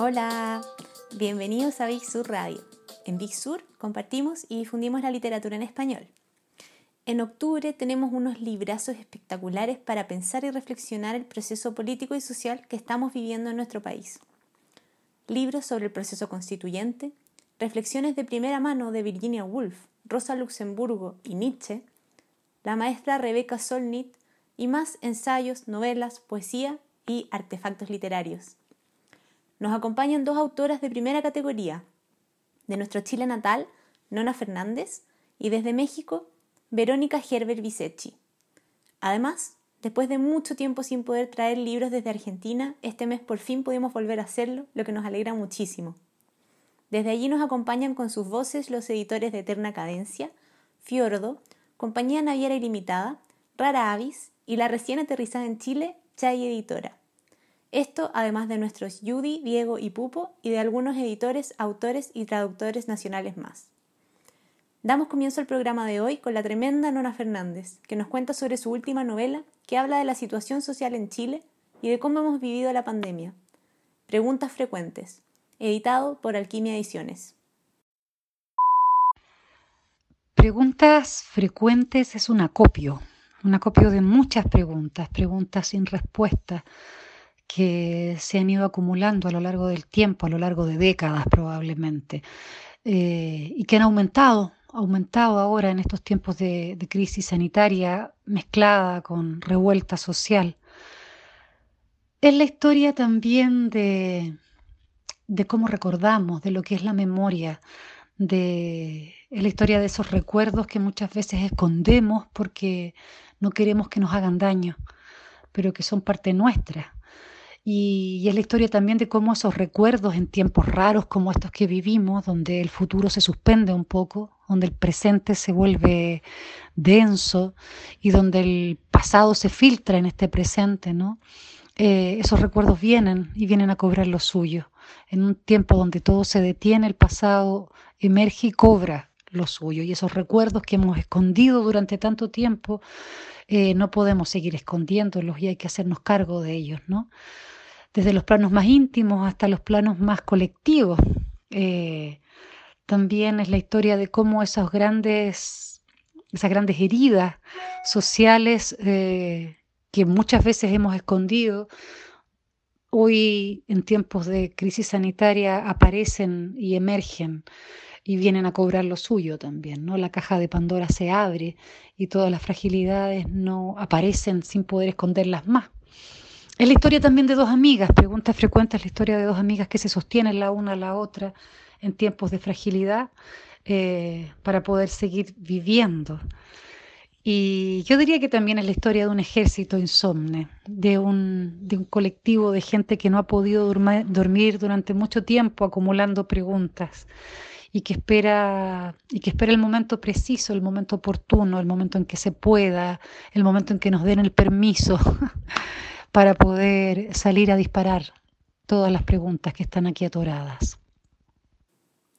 Hola, bienvenidos a Big Sur Radio. En Big Sur compartimos y difundimos la literatura en español. En octubre tenemos unos librazos espectaculares para pensar y reflexionar el proceso político y social que estamos viviendo en nuestro país. Libros sobre el proceso constituyente, reflexiones de primera mano de Virginia Woolf, Rosa Luxemburgo y Nietzsche, la maestra Rebecca Solnit y más ensayos, novelas, poesía y artefactos literarios. Nos acompañan dos autoras de primera categoría. De nuestro Chile natal, Nona Fernández, y desde México, Verónica Gerber Bisecchi. Además, después de mucho tiempo sin poder traer libros desde Argentina, este mes por fin pudimos volver a hacerlo, lo que nos alegra muchísimo. Desde allí nos acompañan con sus voces los editores de Eterna Cadencia, Fiordo, Compañía Naviera Ilimitada, Rara Avis y la recién aterrizada en Chile, Chay Editora. Esto además de nuestros Judy, Diego y Pupo y de algunos editores, autores y traductores nacionales más. Damos comienzo al programa de hoy con la tremenda Nona Fernández, que nos cuenta sobre su última novela que habla de la situación social en Chile y de cómo hemos vivido la pandemia. Preguntas frecuentes, editado por Alquimia Ediciones. Preguntas frecuentes es un acopio, un acopio de muchas preguntas, preguntas sin respuesta que se han ido acumulando a lo largo del tiempo, a lo largo de décadas probablemente, eh, y que han aumentado, aumentado ahora en estos tiempos de, crisis sanitaria mezclada con revuelta social. Es la historia también de, de cómo recordamos, de lo que es la memoria, de es la historia de esos recuerdos que muchas veces escondemos porque no queremos que nos hagan daño, pero que son parte nuestra. Y, es la historia también de cómo esos recuerdos en tiempos raros como estos que vivimos, donde el futuro se suspende un poco, donde el presente se vuelve denso y donde el pasado se filtra en este presente, ¿no? Eh, esos recuerdos vienen y vienen a cobrar lo suyo. En un tiempo donde todo se detiene, el pasado emerge y cobra lo suyo. Y esos recuerdos que hemos escondido durante tanto tiempo, eh, no podemos seguir escondiéndolos y hay que hacernos cargo de ellos. Desde los planos más íntimos hasta los planos más colectivos. Eh, también es la historia de cómo esas grandes, esas grandes heridas sociales eh, que muchas veces hemos escondido, hoy en tiempos de crisis sanitaria aparecen y emergen y vienen a cobrar lo suyo también, ¿no? La caja de Pandora se abre y todas las fragilidades no aparecen sin poder esconderlas más. Es la historia también de dos amigas, preguntas frecuentes, la historia de dos amigas que se sostienen la una a la otra en tiempos de fragilidad eh, para poder seguir viviendo. Y yo diría que también es la historia de un ejército insomne, de un, de un colectivo de gente que no ha podido dormir durante mucho tiempo acumulando preguntas y que espera y que espera el momento preciso, el momento oportuno, el momento en que se pueda, el momento en que nos den el permiso para poder salir a disparar todas las preguntas que están aquí atoradas.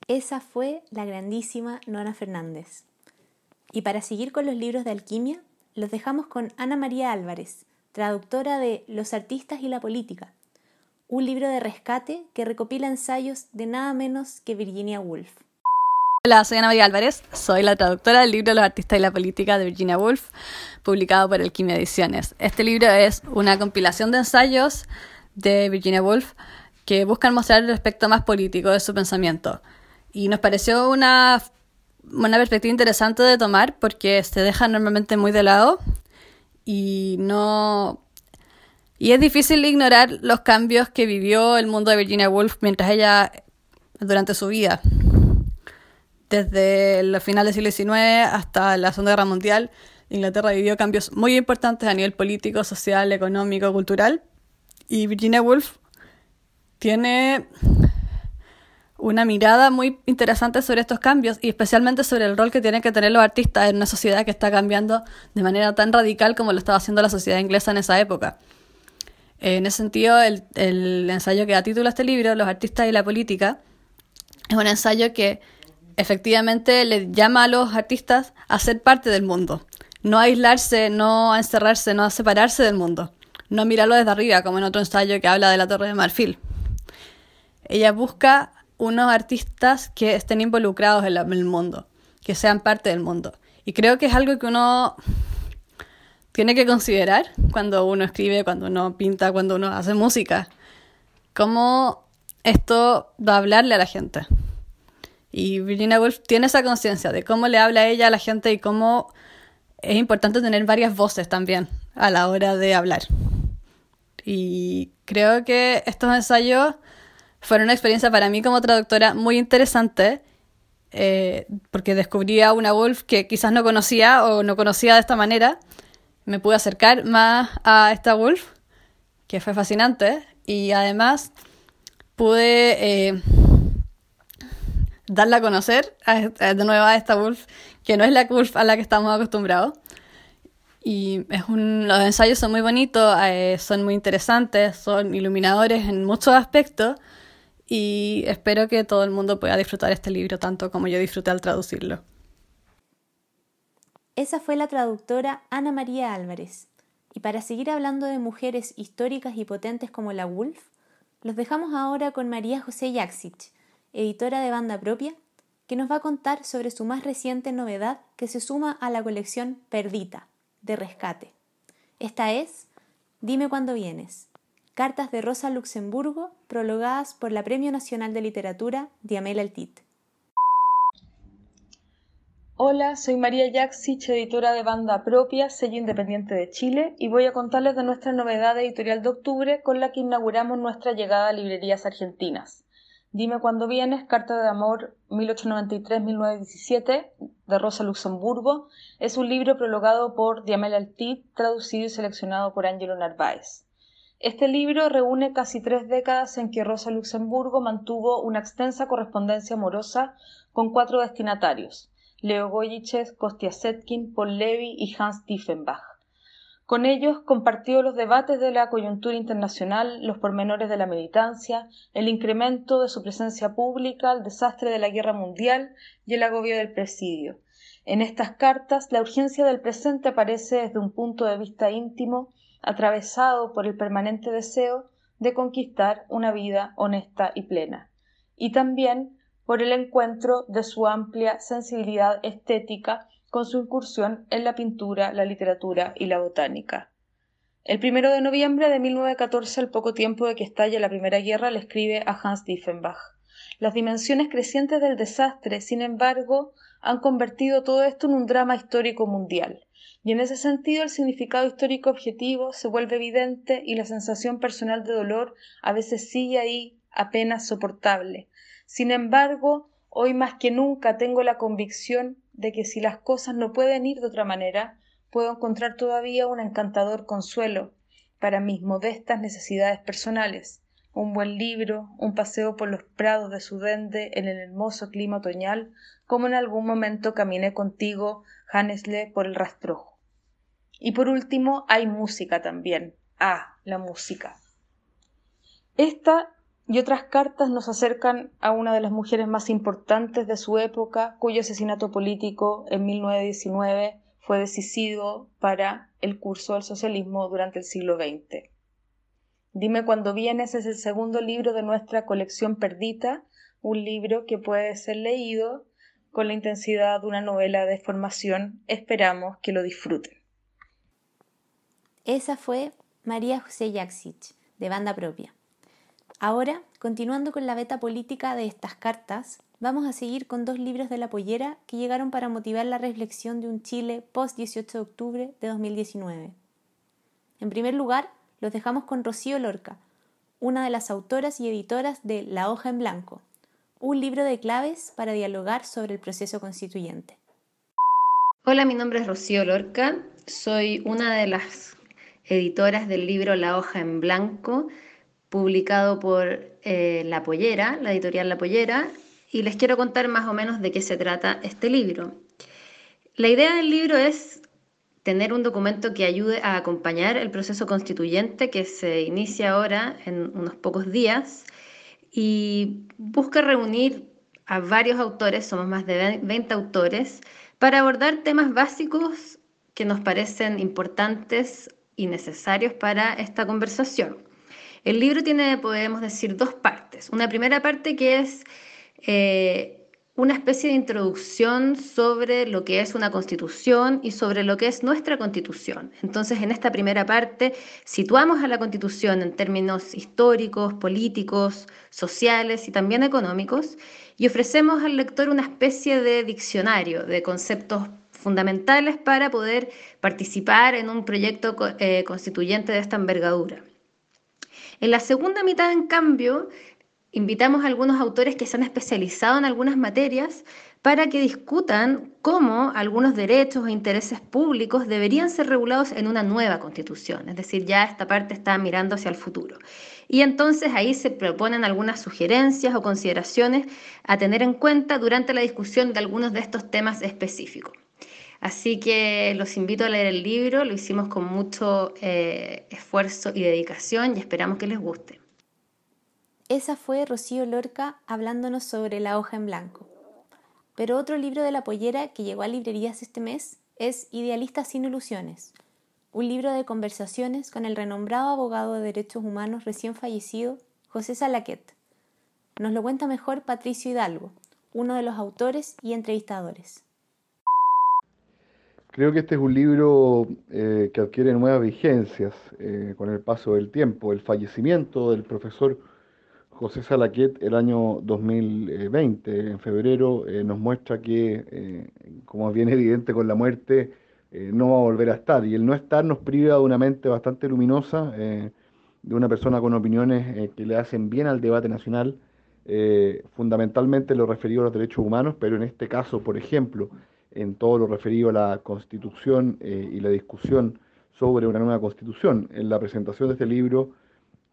Esa fue la grandísima Nona Fernández. Y para seguir con los libros de alquimia, los dejamos con Ana María Álvarez, traductora de Los artistas y la política, un libro de rescate que recopila ensayos de nada menos que Virginia Woolf. Hola, soy Ana María Álvarez, soy la traductora del libro Los artistas y la política de Virginia Woolf, publicado por Alquimia Ediciones. Este libro es una compilación de ensayos de Virginia Woolf que buscan mostrar el aspecto más político de su pensamiento. Y nos pareció una, una perspectiva interesante de tomar porque se deja normalmente muy de lado y no y es difícil ignorar los cambios que vivió el mundo de Virginia Woolf mientras ella durante su vida desde los finales del siglo XIX hasta la Segunda Guerra Mundial, Inglaterra vivió cambios muy importantes a nivel político, social, económico, cultural. Y Virginia Woolf tiene una mirada muy interesante sobre estos cambios y especialmente sobre el rol que tienen que tener los artistas en una sociedad que está cambiando de manera tan radical como lo estaba haciendo la sociedad inglesa en esa época. En ese sentido, el, el ensayo que da título a este libro, Los artistas y la política, es un ensayo que efectivamente le llama a los artistas a ser parte del mundo, no a aislarse, no a encerrarse, no a separarse del mundo, no a mirarlo desde arriba, como en otro ensayo que habla de la Torre de Marfil. ella busca unos artistas que estén involucrados en, el mundo, que sean parte del mundo. Y creo que es algo que uno tiene que considerar cuando uno escribe, cuando uno pinta, cuando uno hace música. Cómo esto va a hablarle a la gente. Y Virginia Woolf tiene esa conciencia de cómo le habla ella a la gente y cómo es importante tener varias voces también a la hora de hablar. Y creo que estos ensayos fueron una experiencia para mí como traductora muy interesante, eh, porque descubrí a una Wolf que quizás no conocía o no conocía de esta manera. Me pude acercar más a esta Wolf, que fue fascinante, y además pude eh, darla a conocer de nuevo a esta Wolf, que no es la Wolf a la que estamos acostumbrados. Y es un, los ensayos son muy bonitos, eh, son muy interesantes, son iluminadores en muchos aspectos y espero que todo el mundo pueda disfrutar este libro tanto como yo disfruté al traducirlo. Esa fue la traductora Ana María Álvarez. Y para seguir hablando de mujeres históricas y potentes como la Wolf, los dejamos ahora con María José Jaksic, editora de banda propia, que nos va a contar sobre su más reciente novedad que se suma a la colección Perdita, de rescate. Esta es Dime cuándo vienes. Cartas de Rosa Luxemburgo, prologadas por la Premio Nacional de Literatura Diamela Altit. Hola, soy María Jaksich, editora de Banda Propia, sello independiente de Chile, y voy a contarles de nuestra novedad editorial de octubre con la que inauguramos nuestra llegada a librerías argentinas. Dime cuándo vienes, Carta de Amor 1893-1917 de Rosa Luxemburgo, es un libro prologado por Diamela Altit, traducido y seleccionado por Angelo Narváez. Este libro reúne casi tres décadas en que Rosa Luxemburgo mantuvo una extensa correspondencia amorosa con cuatro destinatarios, Leo Goyiches, Kostia Setkin, Paul Levy y Hans Tiefenbach. Con ellos compartió los debates de la coyuntura internacional, los pormenores de la militancia, el incremento de su presencia pública, el desastre de la guerra mundial y el agobio del presidio. En estas cartas, la urgencia del presente aparece desde un punto de vista íntimo atravesado por el permanente deseo de conquistar una vida honesta y plena, y también por el encuentro de su amplia sensibilidad estética con su incursión en la pintura, la literatura y la botánica. El primero de noviembre de 1914, al poco tiempo de que estalle la Primera Guerra, le escribe a Hans Diefenbach. Las dimensiones crecientes del desastre, sin embargo, han convertido todo esto en un drama histórico mundial. Y en ese sentido el significado histórico objetivo se vuelve evidente y la sensación personal de dolor a veces sigue ahí apenas soportable. Sin embargo, hoy más que nunca tengo la convicción de que si las cosas no pueden ir de otra manera, puedo encontrar todavía un encantador consuelo para mis modestas necesidades personales, un buen libro, un paseo por los prados de Sudende en el hermoso clima otoñal, como en algún momento caminé contigo, Hannesle, por el rastrojo. Y por último, hay música también. Ah, la música. Esta y otras cartas nos acercan a una de las mujeres más importantes de su época, cuyo asesinato político en 1919 fue decisivo para el curso del socialismo durante el siglo XX. Dime cuando vienes es el segundo libro de nuestra colección Perdita, un libro que puede ser leído con la intensidad de una novela de formación. Esperamos que lo disfruten. Esa fue María José Jaksic, de banda propia. Ahora, continuando con la beta política de estas cartas, vamos a seguir con dos libros de la pollera que llegaron para motivar la reflexión de un Chile post-18 de octubre de 2019. En primer lugar, los dejamos con Rocío Lorca, una de las autoras y editoras de La hoja en blanco, un libro de claves para dialogar sobre el proceso constituyente. Hola, mi nombre es Rocío Lorca, soy una de las editoras del libro La hoja en blanco, publicado por eh, La Pollera, la editorial La Pollera, y les quiero contar más o menos de qué se trata este libro. La idea del libro es tener un documento que ayude a acompañar el proceso constituyente que se inicia ahora en unos pocos días y busca reunir a varios autores, somos más de 20 autores, para abordar temas básicos que nos parecen importantes y necesarios para esta conversación. El libro tiene, podemos decir, dos partes. Una primera parte que es eh, una especie de introducción sobre lo que es una constitución y sobre lo que es nuestra constitución. Entonces, en esta primera parte, situamos a la constitución en términos históricos, políticos, sociales y también económicos, y ofrecemos al lector una especie de diccionario de conceptos fundamentales para poder participar en un proyecto eh, constituyente de esta envergadura. En la segunda mitad, en cambio, invitamos a algunos autores que se han especializado en algunas materias para que discutan cómo algunos derechos e intereses públicos deberían ser regulados en una nueva constitución. Es decir, ya esta parte está mirando hacia el futuro. Y entonces ahí se proponen algunas sugerencias o consideraciones a tener en cuenta durante la discusión de algunos de estos temas específicos. Así que los invito a leer el libro, lo hicimos con mucho eh, esfuerzo y dedicación y esperamos que les guste. Esa fue Rocío Lorca hablándonos sobre La hoja en blanco. Pero otro libro de la pollera que llegó a librerías este mes es Idealistas sin ilusiones, un libro de conversaciones con el renombrado abogado de derechos humanos recién fallecido, José Salaquet. Nos lo cuenta mejor Patricio Hidalgo, uno de los autores y entrevistadores. Creo que este es un libro eh, que adquiere nuevas vigencias eh, con el paso del tiempo. El fallecimiento del profesor José Salaquet el año 2020, en febrero, eh, nos muestra que, como es bien evidente con la muerte, no va a volver a estar. Y el no estar nos priva de una mente bastante luminosa, de una persona con opiniones que le hacen bien al debate nacional, fundamentalmente lo referido a los derechos humanos, pero en este caso, por ejemplo, en todo lo referido a la constitución y la discusión sobre una nueva constitución. En la presentación de este libro,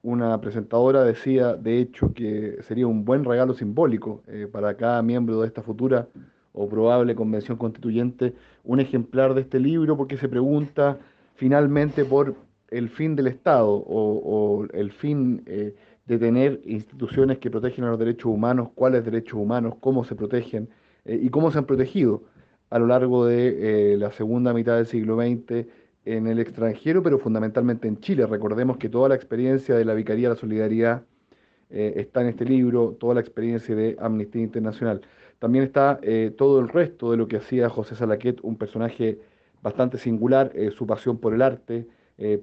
una presentadora decía, de hecho, que sería un buen regalo simbólico eh, para cada miembro de esta futura o probable convención constituyente un ejemplar de este libro porque se pregunta finalmente por el fin del Estado o, el fin eh, de tener instituciones que protegen a los derechos humanos, cuáles derechos humanos, cómo se protegen eh, y cómo se han protegido a lo largo de la segunda mitad del siglo XX en el extranjero, pero fundamentalmente en Chile. Recordemos que toda la experiencia de la Vicaría de la Solidaridad eh, está en este libro, toda la experiencia de Amnistía Internacional. También está eh, todo el resto de lo que hacía José Salaquet, un personaje bastante singular, eh, su pasión por el arte,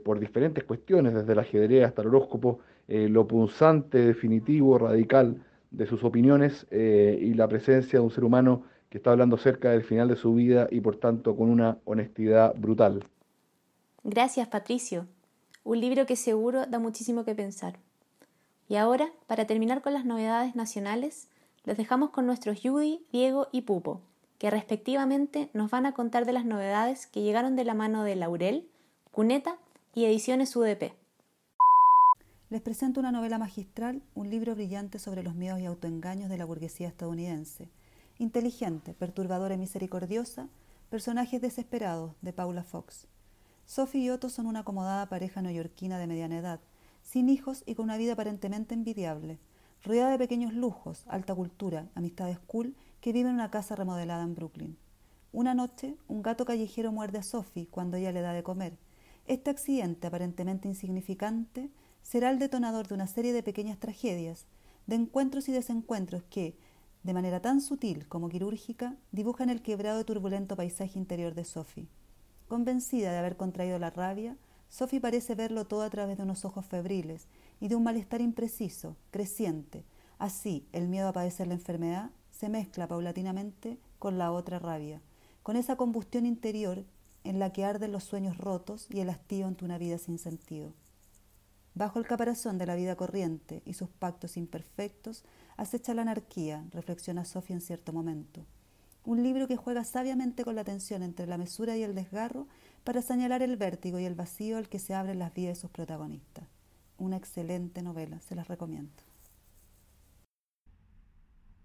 por diferentes cuestiones, desde el ajedrez hasta el horóscopo, lo punzante, definitivo, radical de sus opiniones y la presencia de un ser humano que está hablando cerca del final de su vida y por tanto con una honestidad brutal. Gracias, Patricio. Un libro que seguro da muchísimo que pensar. Y ahora, para terminar con las novedades nacionales, los dejamos con nuestros Judy, Diego y Pupo, que respectivamente nos van a contar de las novedades que llegaron de la mano de Laurel, Cuneta y Ediciones UDP. Les presento una novela magistral, un libro brillante sobre los miedos y autoengaños de la burguesía estadounidense. Inteligente, perturbadora y misericordiosa, personajes desesperados de Paula Fox. Sophie y Otto son una acomodada pareja neoyorquina de mediana edad, sin hijos y con una vida aparentemente envidiable, rodeada de pequeños lujos, alta cultura, amistades cool, que viven en una casa remodelada en Brooklyn. Una noche, un gato callejero muerde a Sophie cuando ella le da de comer. Este accidente, aparentemente insignificante, será el detonador de una serie de pequeñas tragedias, de encuentros y desencuentros que, de manera tan sutil como quirúrgica, dibujan el quebrado y turbulento paisaje interior de Sophie. Convencida de haber contraído la rabia, Sophie parece verlo todo a través de unos ojos febriles y de un malestar impreciso, creciente. Así, el miedo a padecer la enfermedad se mezcla paulatinamente con la otra rabia, con esa combustión interior en la que arden los sueños rotos y el hastío ante una vida sin sentido. Bajo el caparazón de la vida corriente y sus pactos imperfectos, acecha la anarquía, reflexiona Sofía en cierto momento un libro que juega sabiamente con la tensión entre la mesura y el desgarro para señalar el vértigo y el vacío al que se abren las vidas de sus protagonistas. Una excelente novela, se las recomiendo.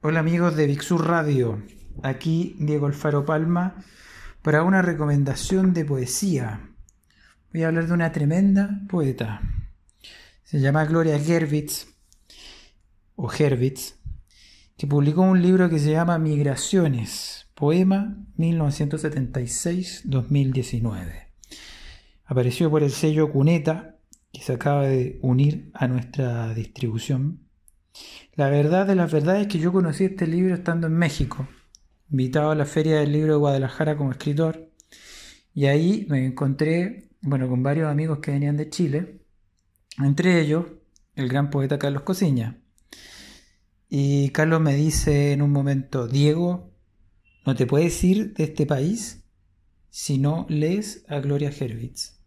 Hola amigos de Vixur Radio, aquí Diego Alfaro Palma para una recomendación de poesía. Voy a hablar de una tremenda poeta. Se llama Gloria Gervitz o Gervitz que publicó un libro que se llama Migraciones, poema 1976-2019. Apareció por el sello Cuneta que se acaba de unir a nuestra distribución. La verdad de las verdades es que yo conocí este libro estando en México, invitado a la Feria del Libro de Guadalajara como escritor, y ahí me encontré, bueno, con varios amigos que venían de Chile, entre ellos el gran poeta Carlos Cosiña. Y Carlos me dice en un momento, Diego, no te puedes ir de este país si no lees a Gloria Herwitz.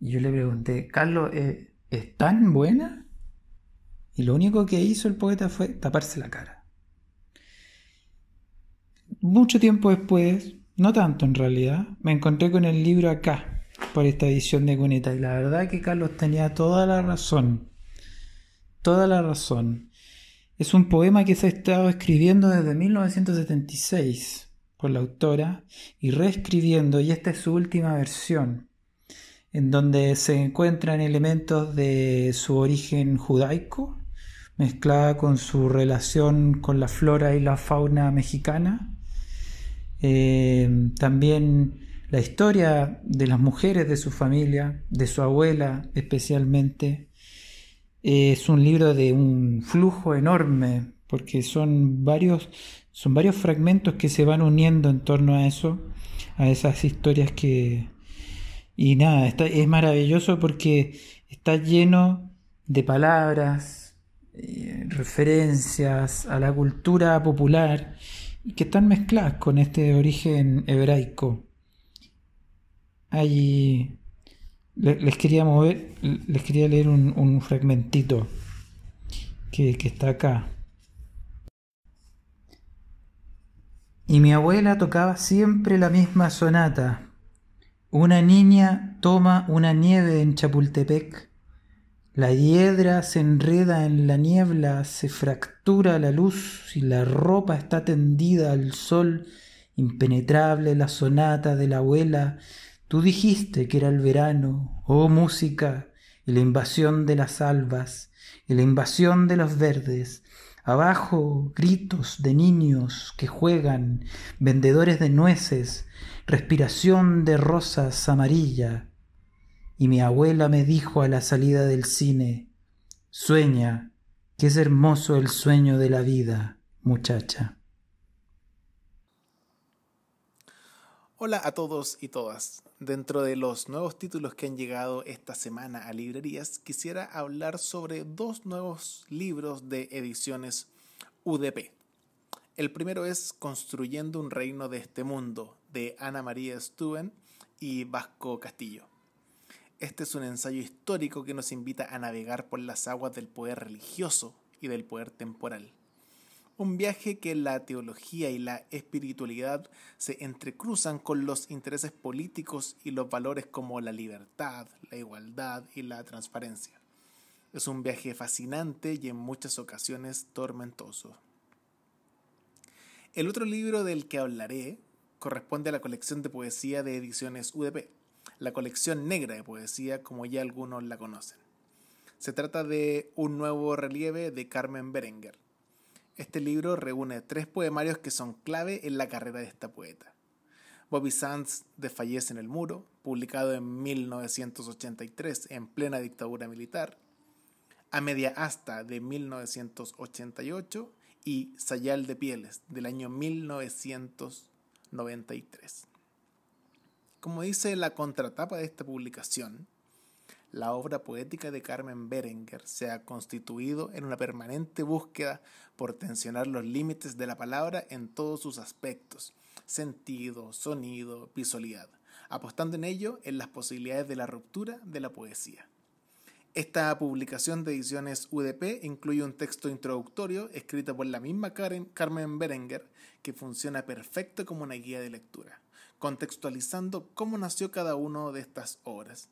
Y yo le pregunté, Carlos, ¿es, ¿es tan buena? Y lo único que hizo el poeta fue taparse la cara. Mucho tiempo después, no tanto en realidad, me encontré con el libro acá, por esta edición de Cuneta. Y la verdad que Carlos tenía toda la razón. Toda la razón. Es un poema que se ha estado escribiendo desde 1976 por la autora y reescribiendo, y esta es su última versión, en donde se encuentran elementos de su origen judaico, mezclada con su relación con la flora y la fauna mexicana. Eh, también la historia de las mujeres de su familia, de su abuela especialmente. Es un libro de un flujo enorme, porque son varios, son varios fragmentos que se van uniendo en torno a eso, a esas historias que... Y nada, está, es maravilloso porque está lleno de palabras, eh, referencias a la cultura popular y que están mezcladas con este origen hebraico. Allí les quería mover, les quería leer un, fragmentito que, que está acá. Y mi abuela tocaba siempre la misma sonata. Una niña toma una nieve en Chapultepec. La hiedra se enreda en la niebla, se fractura la luz y la ropa está tendida al sol. Impenetrable la sonata de la abuela Tú dijiste que era el verano, oh música, y la invasión de las albas, y la invasión de los verdes. Abajo gritos de niños que juegan, vendedores de nueces, respiración de rosas amarilla. Y mi abuela me dijo a la salida del cine, sueña, que es hermoso el sueño de la vida, muchacha. Hola a todos y todas. Dentro de los nuevos títulos que han llegado esta semana a librerías, quisiera hablar sobre dos nuevos libros de ediciones UDP. El primero es Construyendo un reino de este mundo, de Ana María Stuben y Vasco Castillo. Este es un ensayo histórico que nos invita a navegar por las aguas del poder religioso y del poder temporal un viaje que la teología y la espiritualidad se entrecruzan con los intereses políticos y los valores como la libertad, la igualdad y la transparencia. Es un viaje fascinante y en muchas ocasiones tormentoso. El otro libro del que hablaré corresponde a la colección de poesía de ediciones UDP, la colección negra de poesía como ya algunos la conocen. Se trata de un nuevo relieve de Carmen Berenguer este libro reúne tres poemarios que son clave en la carrera de esta poeta. Bobby Sands desfallece en el muro, publicado en 1983 en plena dictadura militar. A media asta de 1988 y Sayal de Pieles del año 1993. Como dice la contratapa de esta publicación, la obra poética de Carmen Berenguer se ha constituido en una permanente búsqueda por tensionar los límites de la palabra en todos sus aspectos, sentido, sonido, visualidad, apostando en ello en las posibilidades de la ruptura de la poesía. Esta publicación de ediciones UDP incluye un texto introductorio escrito por la misma Carmen Berenguer que funciona perfecto como una guía de lectura, contextualizando cómo nació cada una de estas obras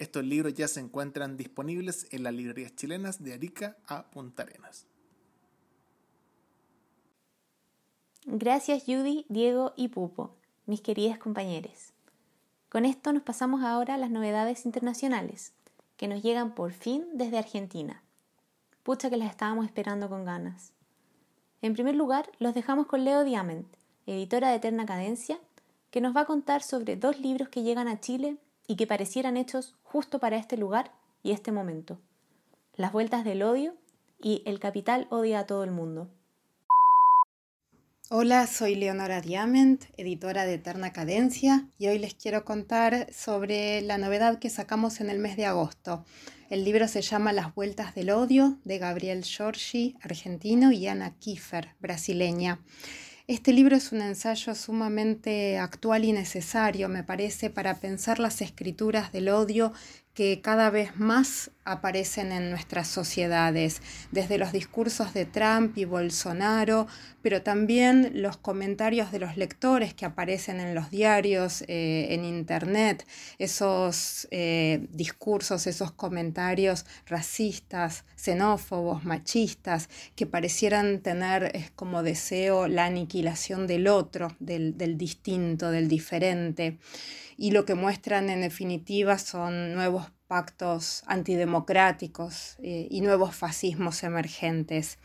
estos libros ya se encuentran disponibles en las librerías chilenas de Arica a Punta Arenas. Gracias Judy, Diego y Pupo, mis queridas compañeros. Con esto nos pasamos ahora a las novedades internacionales, que nos llegan por fin desde Argentina. Pucha que las estábamos esperando con ganas. En primer lugar, los dejamos con Leo Diamant, editora de Eterna Cadencia, que nos va a contar sobre dos libros que llegan a Chile y que parecieran hechos justo para este lugar y este momento. Las vueltas del odio y El capital odia a todo el mundo. Hola, soy Leonora Diamant, editora de Eterna Cadencia, y hoy les quiero contar sobre la novedad que sacamos en el mes de agosto. El libro se llama Las Vueltas del Odio, de Gabriel Giorgi, argentino, y Ana Kiefer, brasileña. Este libro es un ensayo sumamente actual y necesario, me parece, para pensar las escrituras del odio que cada vez más aparecen en nuestras sociedades, desde los discursos de Trump y Bolsonaro, pero también los comentarios de los lectores que aparecen en los diarios, eh, en Internet, esos eh, discursos, esos comentarios racistas, xenófobos, machistas, que parecieran tener como deseo la aniquilación del otro, del, del distinto, del diferente. Y lo que muestran en definitiva son nuevos pactos antidemocráticos eh, y nuevos fascismos emergentes.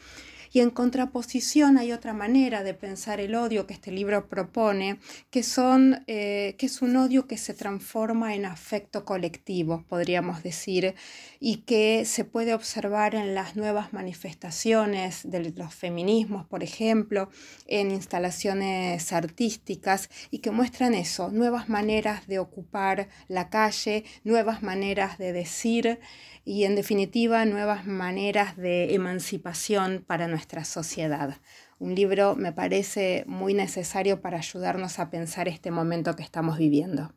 Y en contraposición hay otra manera de pensar el odio que este libro propone, que, son, eh, que es un odio que se transforma en afecto colectivo, podríamos decir, y que se puede observar en las nuevas manifestaciones de los feminismos, por ejemplo, en instalaciones artísticas, y que muestran eso, nuevas maneras de ocupar la calle, nuevas maneras de decir y en definitiva nuevas maneras de emancipación para nuestra sociedad. Un libro me parece muy necesario para ayudarnos a pensar este momento que estamos viviendo.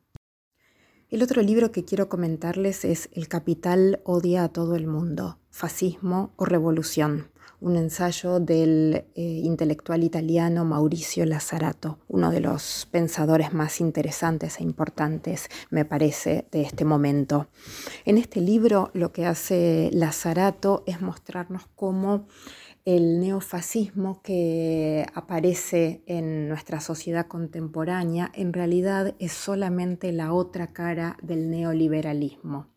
El otro libro que quiero comentarles es El capital odia a todo el mundo, fascismo o revolución un ensayo del eh, intelectual italiano Mauricio Lazzarato, uno de los pensadores más interesantes e importantes, me parece, de este momento. En este libro lo que hace Lazzarato es mostrarnos cómo el neofascismo que aparece en nuestra sociedad contemporánea en realidad es solamente la otra cara del neoliberalismo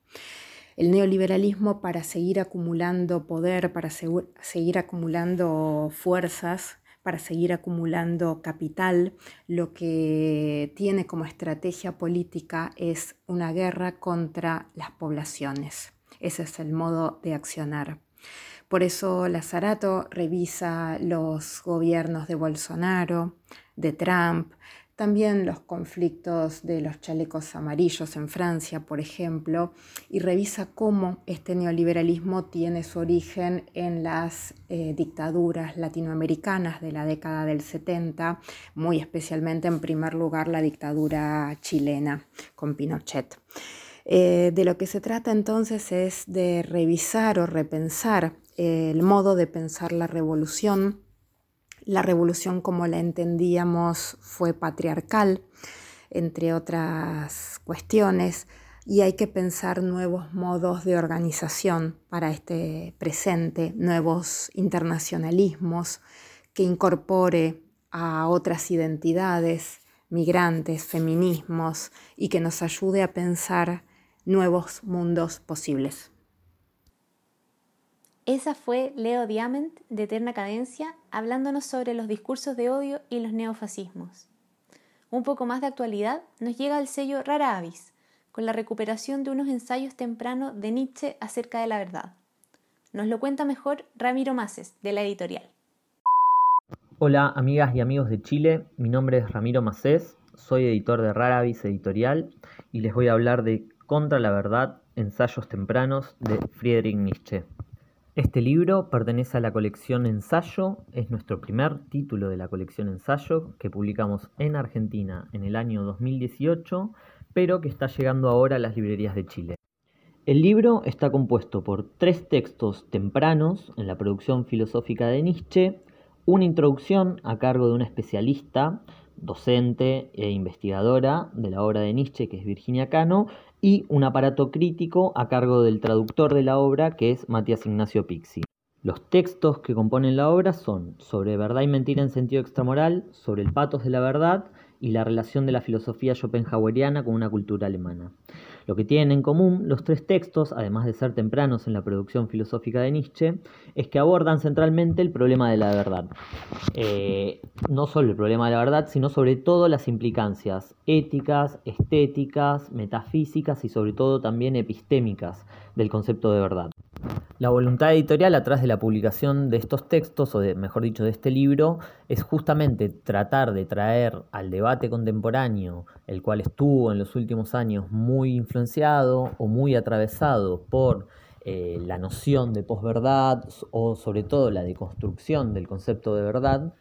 el neoliberalismo para seguir acumulando poder, para seguir acumulando fuerzas, para seguir acumulando capital, lo que tiene como estrategia política es una guerra contra las poblaciones. Ese es el modo de accionar. Por eso Lazarato revisa los gobiernos de Bolsonaro, de Trump, también los conflictos de los chalecos amarillos en Francia, por ejemplo, y revisa cómo este neoliberalismo tiene su origen en las eh, dictaduras latinoamericanas de la década del 70, muy especialmente en primer lugar la dictadura chilena con Pinochet. Eh, de lo que se trata entonces es de revisar o repensar el modo de pensar la revolución la revolución como la entendíamos fue patriarcal, entre otras cuestiones, y hay que pensar nuevos modos de organización para este presente, nuevos internacionalismos que incorpore a otras identidades, migrantes, feminismos, y que nos ayude a pensar nuevos mundos posibles. Esa fue Leo Diamant de Eterna Cadencia hablándonos sobre los discursos de odio y los neofascismos. Un poco más de actualidad nos llega el sello Rara Avis, con la recuperación de unos ensayos tempranos de Nietzsche acerca de la verdad. Nos lo cuenta mejor Ramiro Maces, de la editorial. Hola amigas y amigos de Chile, mi nombre es Ramiro Macés, soy editor de Rara Avis Editorial y les voy a hablar de Contra la Verdad, ensayos tempranos de Friedrich Nietzsche. Este libro pertenece a la colección Ensayo, es nuestro primer título de la colección Ensayo que publicamos en Argentina en el año 2018, pero que está llegando ahora a las librerías de Chile. El libro está compuesto por tres textos tempranos en la producción filosófica de Nietzsche, una introducción a cargo de una especialista, docente e investigadora de la obra de Nietzsche, que es Virginia Cano, y un aparato crítico a cargo del traductor de la obra, que es Matías Ignacio Pixi. Los textos que componen la obra son sobre verdad y mentira en sentido extramoral, sobre el patos de la verdad y la relación de la filosofía schopenhaueriana con una cultura alemana. Lo que tienen en común los tres textos, además de ser tempranos en la producción filosófica de Nietzsche, es que abordan centralmente el problema de la verdad. Eh, no solo el problema de la verdad, sino sobre todo las implicancias éticas, estéticas, metafísicas y sobre todo también epistémicas del concepto de verdad. La voluntad editorial atrás de la publicación de estos textos, o mejor dicho, de este libro, es justamente tratar de traer al debate contemporáneo, el cual estuvo en los últimos años muy influenciado o muy atravesado por eh, la noción de posverdad o sobre todo la deconstrucción del concepto de verdad,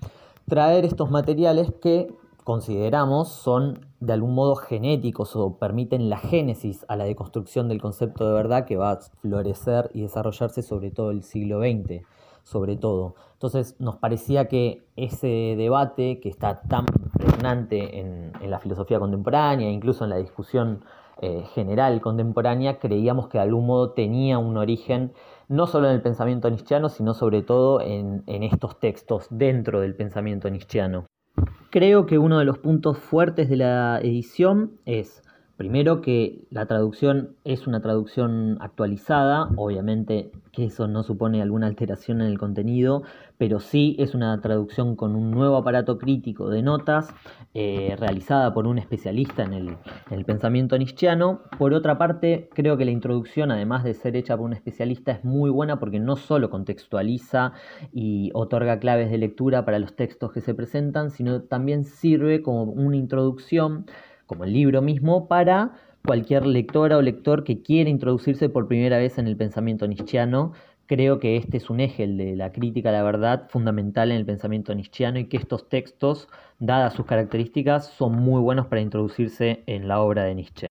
traer estos materiales que consideramos son de algún modo genéticos o permiten la génesis a la deconstrucción del concepto de verdad que va a florecer y desarrollarse sobre todo el siglo XX, sobre todo. Entonces nos parecía que ese debate que está tan pregnante en, la filosofía contemporánea, incluso en la discusión eh, general contemporánea, creíamos que de algún modo tenía un origen no solo en el pensamiento nietzscheano, sino sobre todo en, en estos textos dentro del pensamiento nietzscheano. Creo que uno de los puntos fuertes de la edición es, primero, que la traducción es una traducción actualizada, obviamente que eso no supone alguna alteración en el contenido, pero sí es una traducción con un nuevo aparato crítico de notas, eh, realizada por un especialista en el, pensamiento nietzscheano. Por otra parte, creo que la introducción, además de ser hecha por un especialista, es muy buena porque no solo contextualiza y otorga claves de lectura para los textos que se presentan, sino también sirve como una introducción, como el libro mismo, para cualquier lectora o lector que quiera introducirse por primera vez en el pensamiento nietzscheano. Creo que este es un eje, de la crítica a la verdad, fundamental en el pensamiento nietzscheano y que estos textos, dadas sus características, son muy buenos para introducirse en la obra de Nietzsche.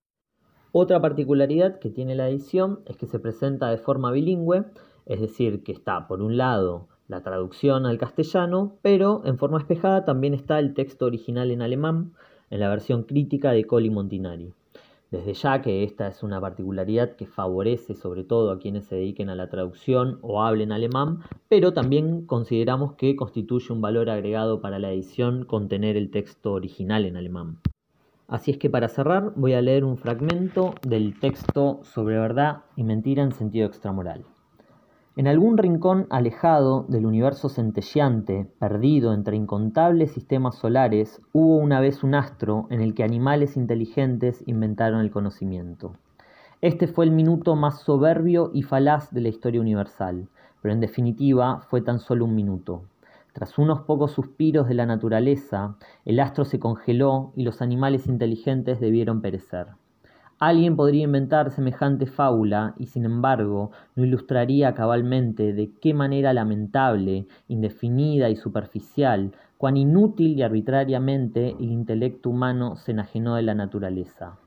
Otra particularidad que tiene la edición es que se presenta de forma bilingüe, es decir, que está por un lado la traducción al castellano, pero en forma espejada también está el texto original en alemán, en la versión crítica de Colli Montinari. Desde ya que esta es una particularidad que favorece sobre todo a quienes se dediquen a la traducción o hablen alemán, pero también consideramos que constituye un valor agregado para la edición contener el texto original en alemán. Así es que para cerrar voy a leer un fragmento del texto sobre verdad y mentira en sentido extramoral. En algún rincón alejado del universo centelleante, perdido entre incontables sistemas solares, hubo una vez un astro en el que animales inteligentes inventaron el conocimiento. Este fue el minuto más soberbio y falaz de la historia universal, pero en definitiva fue tan solo un minuto. Tras unos pocos suspiros de la naturaleza, el astro se congeló y los animales inteligentes debieron perecer. Alguien podría inventar semejante fábula y sin embargo no ilustraría cabalmente de qué manera lamentable, indefinida y superficial, cuán inútil y arbitrariamente el intelecto humano se enajenó de la naturaleza.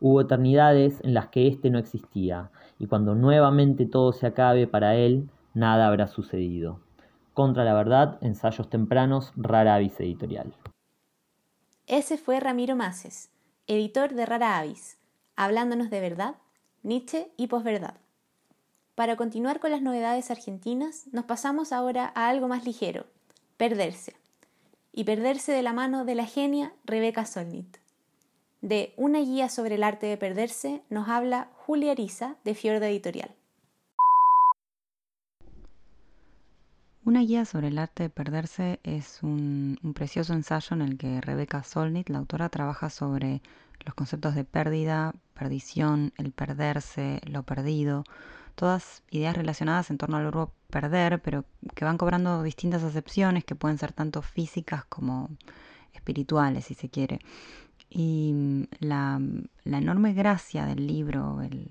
Hubo eternidades en las que éste no existía, y cuando nuevamente todo se acabe para él, nada habrá sucedido. Contra la verdad, ensayos tempranos, rara avis editorial. Ese fue Ramiro Maces, editor de Rara Avis hablándonos de verdad, Nietzsche y posverdad. Para continuar con las novedades argentinas, nos pasamos ahora a algo más ligero, perderse. Y perderse de la mano de la genia Rebeca Solnit. De Una guía sobre el arte de perderse nos habla Julia Ariza de Fiordo Editorial. Una guía sobre el arte de perderse es un, un, precioso ensayo en el que Rebeca Solnit, la autora, trabaja sobre los conceptos de pérdida, perdición, el perderse, lo perdido, todas ideas relacionadas en torno al verbo perder, pero que van cobrando distintas acepciones que pueden ser tanto físicas como espirituales, si se quiere. Y mm, la, enorme gracia del libro, el,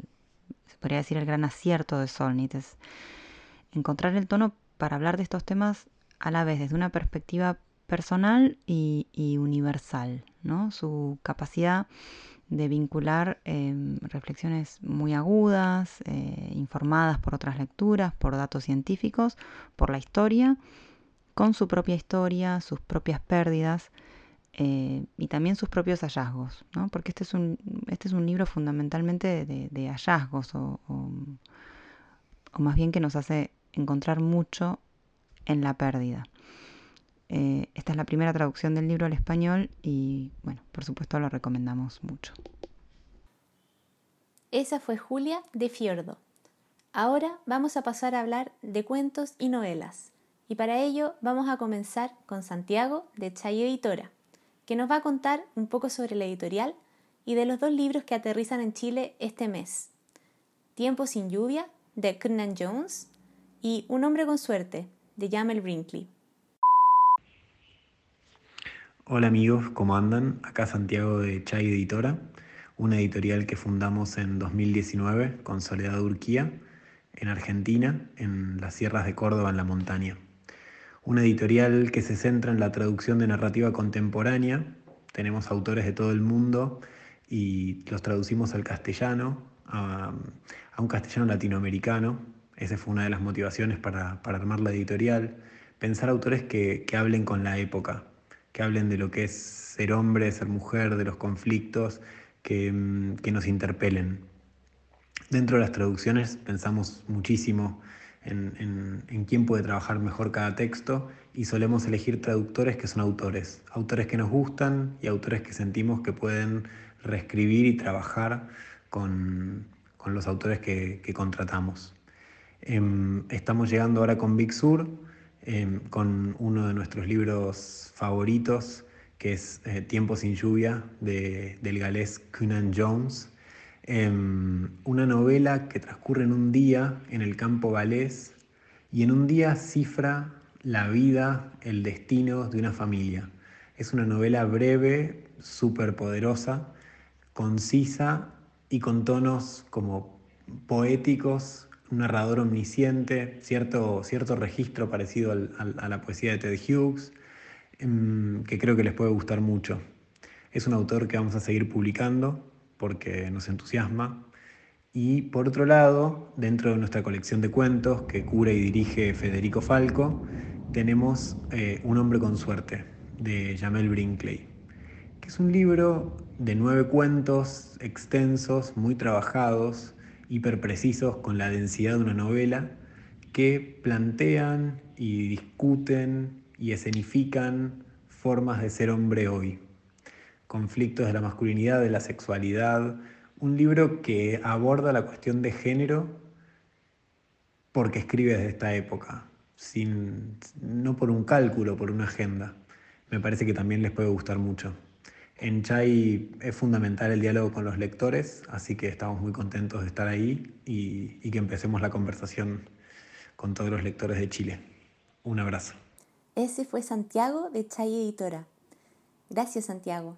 se podría decir el gran acierto de Solnit, es encontrar el tono para hablar de estos temas a la vez desde una perspectiva personal y, universal. Su capacidad de vincular em, reflexiones muy agudas, eh, informadas por otras lecturas, por datos científicos, por la historia, con su propia historia, sus propias pérdidas eh, y también sus propios hallazgos, porque este es un, este es un libro fundamentalmente de, hallazgos o más bien que nos hace encontrar mucho en la pérdida. Eh, esta es la primera traducción del libro al español y, bueno, por supuesto lo recomendamos mucho. Esa fue Julia de Fiordo. Ahora vamos a pasar a hablar de cuentos y novelas. Y para ello vamos a comenzar con Santiago de Chay Editora, que nos va a contar un poco sobre la editorial y de los dos libros que aterrizan en Chile este mes. Tiempo sin lluvia de Kernan Jones y Un hombre con suerte de Jamel Brinkley. Hola amigos, ¿cómo andan? Acá Santiago de Chay Editora, una editorial que fundamos en 2019 con Soledad Urquía en Argentina, en las sierras de Córdoba, en la montaña. Una editorial que se centra en la traducción de narrativa contemporánea. Tenemos autores de todo el mundo y los traducimos al castellano, a, un castellano latinoamericano. Esa fue una de las motivaciones para, armar la editorial. Pensar autores que, hablen con la época, que hablen de lo que es ser hombre, ser mujer, de los conflictos, que nos interpelen. Dentro de las traducciones pensamos muchísimo en, quién puede trabajar mejor cada texto y solemos elegir traductores que son autores, autores que nos gustan y autores que sentimos que pueden reescribir y trabajar con, los autores que, contratamos. Em, estamos llegando ahora con Big Sur, em, con uno de nuestros libros favoritos, que es eh, Tiempo sin lluvia, del galés Cunan Jones, Em, una novela que transcurre en un día en el campo galés y en un día cifra la vida, el destino de una familia. Es una novela breve, súper poderosa, concisa y con tonos como poéticos, narrador omnisciente, cierto, cierto registro parecido a la poesía de Ted Hughes, em, que creo que les puede gustar mucho. Es un autor que vamos a seguir publicando porque nos entusiasma. Y por otro lado, dentro de nuestra colección de cuentos que cura y dirige Federico Falco, tenemos eh, Un hombre con suerte, de Jamel Brinkley, que es un libro de nueve cuentos extensos, muy trabajados, hiperprecisos, con la densidad de una novela, que plantean y discuten y escenifican formas de ser hombre hoy conflictos de la masculinidad, de la sexualidad, un libro que aborda la cuestión de género porque escribe desde esta época, sin, no por un cálculo, por una agenda. Me parece que también les puede gustar mucho. En Chai es fundamental el diálogo con los lectores, así que estamos muy contentos de estar ahí y, y que empecemos la conversación con todos los lectores de Chile. Un abrazo. Ese fue Santiago de Chai Editora. Gracias Santiago.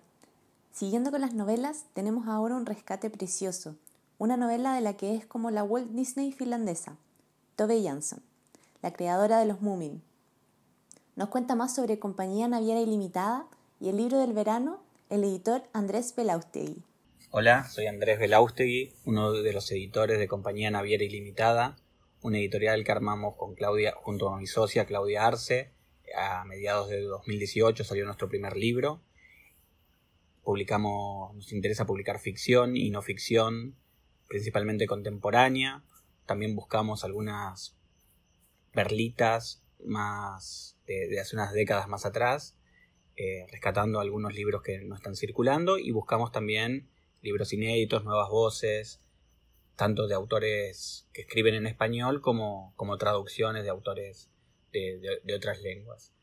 Siguiendo con las novelas, tenemos ahora un rescate precioso, una novela de la que es como la Walt Disney finlandesa, Tove Jansson, la creadora de los Moomin. Nos cuenta más sobre Compañía Naviera Ilimitada y el libro del verano, el editor Andrés Belaustegui. Hola, soy Andrés Belaustegui, uno de los editores de Compañía Naviera Ilimitada, una editorial que armamos con Claudia, junto a mi socia Claudia Arce. A mediados de 2018 salió nuestro primer libro, publicamos, nos interesa publicar ficción y no ficción, principalmente contemporánea. También buscamos algunas perlitas más de, hace unas décadas más atrás, eh, rescatando algunos libros que no están circulando y buscamos también libros inéditos, nuevas voces, tanto de autores que escriben en español como, como traducciones de autores de, otras lenguas.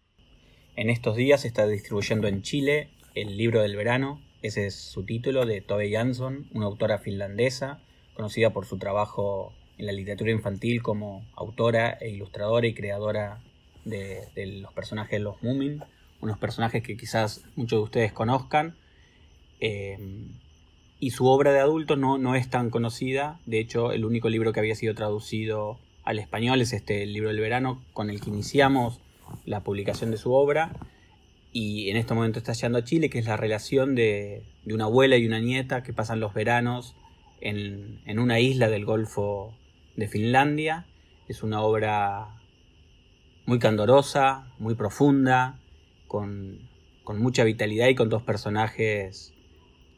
En estos días se está distribuyendo en Chile el libro del verano, ese es su título, de Tove Jansson, una autora finlandesa, conocida por su trabajo en la literatura infantil como autora e ilustradora y creadora de, los personajes de los Moomin, unos personajes que quizás muchos de ustedes conozcan. Em, y su obra de adulto no, no es tan conocida, de hecho el único libro que había sido traducido al español es este el libro del verano con el que iniciamos la publicación de su obra y en este momento está llegando a Chile, que es la relación de, una abuela y una nieta que pasan los veranos en, una isla del Golfo de Finlandia. Es una obra muy candorosa, muy profunda, con, mucha vitalidad y con dos personajes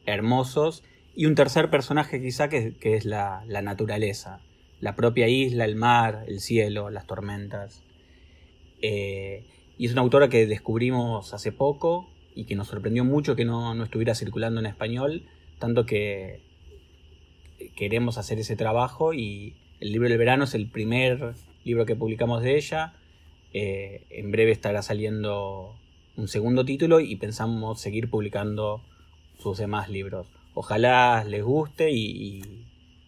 hermosos. Y un tercer personaje quizá que, es la, naturaleza, la propia isla, el mar, el cielo, las tormentas. Eh, y es una autora que descubrimos hace poco y que nos sorprendió mucho que no, estuviera circulando en español, tanto que queremos hacer ese trabajo y el libro del verano es el primer libro que publicamos de ella. Eh, en breve estará saliendo un segundo título y pensamos seguir publicando sus demás libros. Ojalá les guste y,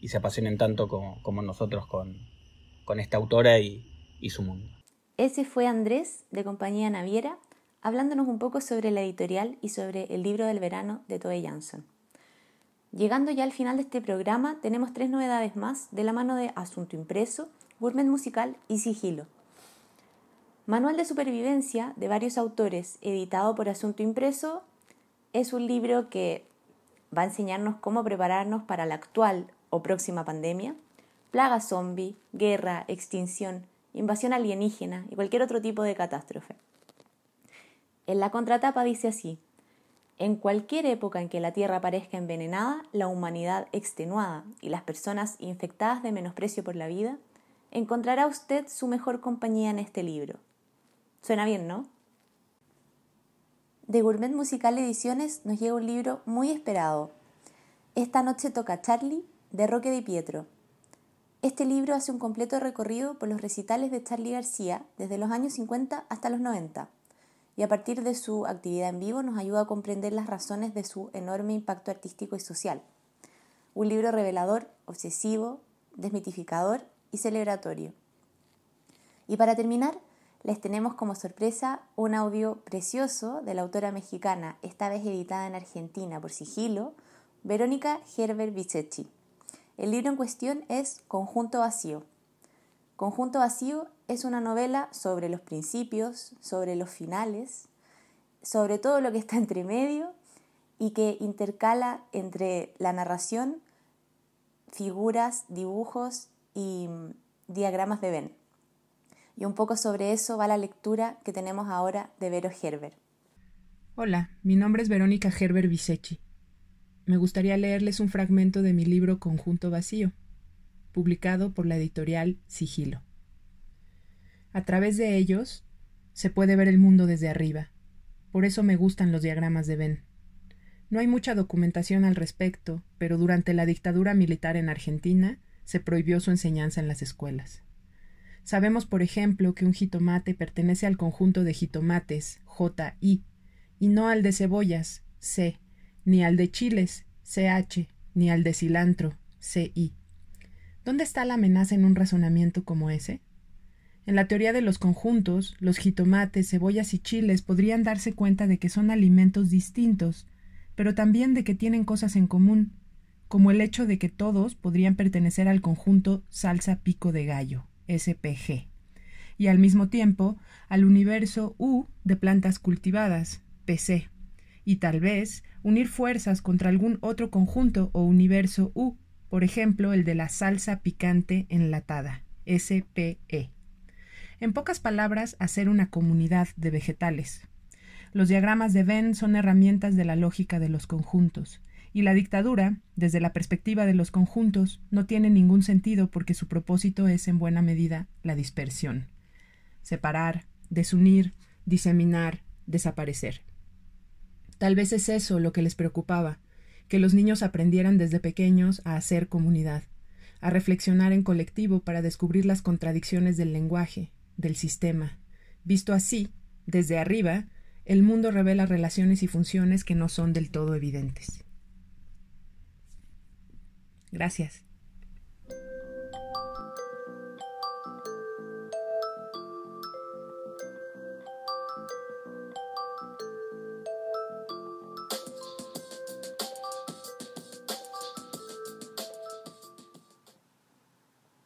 se apasionen tanto como, nosotros con, esta autora y, su mundo. Ese fue Andrés, de Compañía Naviera, hablándonos un poco sobre la editorial y sobre el libro del verano de Toe Jansson. Llegando ya al final de este programa, tenemos tres novedades más de la mano de Asunto Impreso, Gourmet Musical y Sigilo. Manual de Supervivencia de varios autores, editado por Asunto Impreso, es un libro que va a enseñarnos cómo prepararnos para la actual o próxima pandemia, plaga zombie, guerra, extinción, invasión alienígena y cualquier otro tipo de catástrofe. En la contratapa dice así, en cualquier época en que la Tierra parezca envenenada, la humanidad extenuada y las personas infectadas de menosprecio por la vida, encontrará usted su mejor compañía en este libro. Suena bien, ¿no? De Gourmet Musical Ediciones nos llega un libro muy esperado. Esta noche toca Charlie, de Roque de Pietro. Este libro hace un completo recorrido por los recitales de Charlie García desde los años 50 hasta los 90 y a partir de su actividad en vivo nos ayuda a comprender las razones de su enorme impacto artístico y social. Un libro revelador, obsesivo, desmitificador y celebratorio. Y para terminar, les tenemos como sorpresa un audio precioso de la autora mexicana, esta vez editada en Argentina por sigilo, Verónica Gerber Vicetti. El libro en cuestión es Conjunto Vacío. Conjunto Vacío es una novela sobre los principios, sobre los finales, sobre todo lo que está entre medio y que intercala entre la narración, figuras, dibujos y mm, diagramas de Ben. Y un poco sobre eso va la lectura que tenemos ahora de Vero Gerber. Hola, mi nombre es Verónica Gerber Visechi. Me gustaría leerles un fragmento de mi libro Conjunto Vacío, publicado por la editorial Sigilo. A través de ellos se puede ver el mundo desde arriba. Por eso me gustan los diagramas de Venn. No hay mucha documentación al respecto, pero durante la dictadura militar en Argentina se prohibió su enseñanza en las escuelas. Sabemos, por ejemplo, que un jitomate pertenece al conjunto de jitomates, J-I, y no al de cebollas, C, ni al de chiles, CH, ni al de cilantro, CI. ¿Dónde está la amenaza en un razonamiento como ese? En la teoría de los conjuntos, los jitomates, cebollas y chiles podrían darse cuenta de que son alimentos distintos, pero también de que tienen cosas en común, como el hecho de que todos podrían pertenecer al conjunto salsa pico de gallo, SPG, y al mismo tiempo al universo U de plantas cultivadas, PC, y tal vez unir fuerzas contra algún otro conjunto o universo U, por ejemplo el de la salsa picante enlatada, SPE. En pocas palabras, hacer una comunidad de vegetales. Los diagramas de Venn son herramientas de la lógica de los conjuntos, y la dictadura, desde la perspectiva de los conjuntos, no tiene ningún sentido porque su propósito es en buena medida la dispersión. Separar, desunir, diseminar, desaparecer. Tal vez es eso lo que les preocupaba, que los niños aprendieran desde pequeños a hacer comunidad, a reflexionar en colectivo para descubrir las contradicciones del lenguaje, del sistema. Visto así, desde arriba, el mundo revela relaciones y funciones que no son del todo evidentes. Gracias.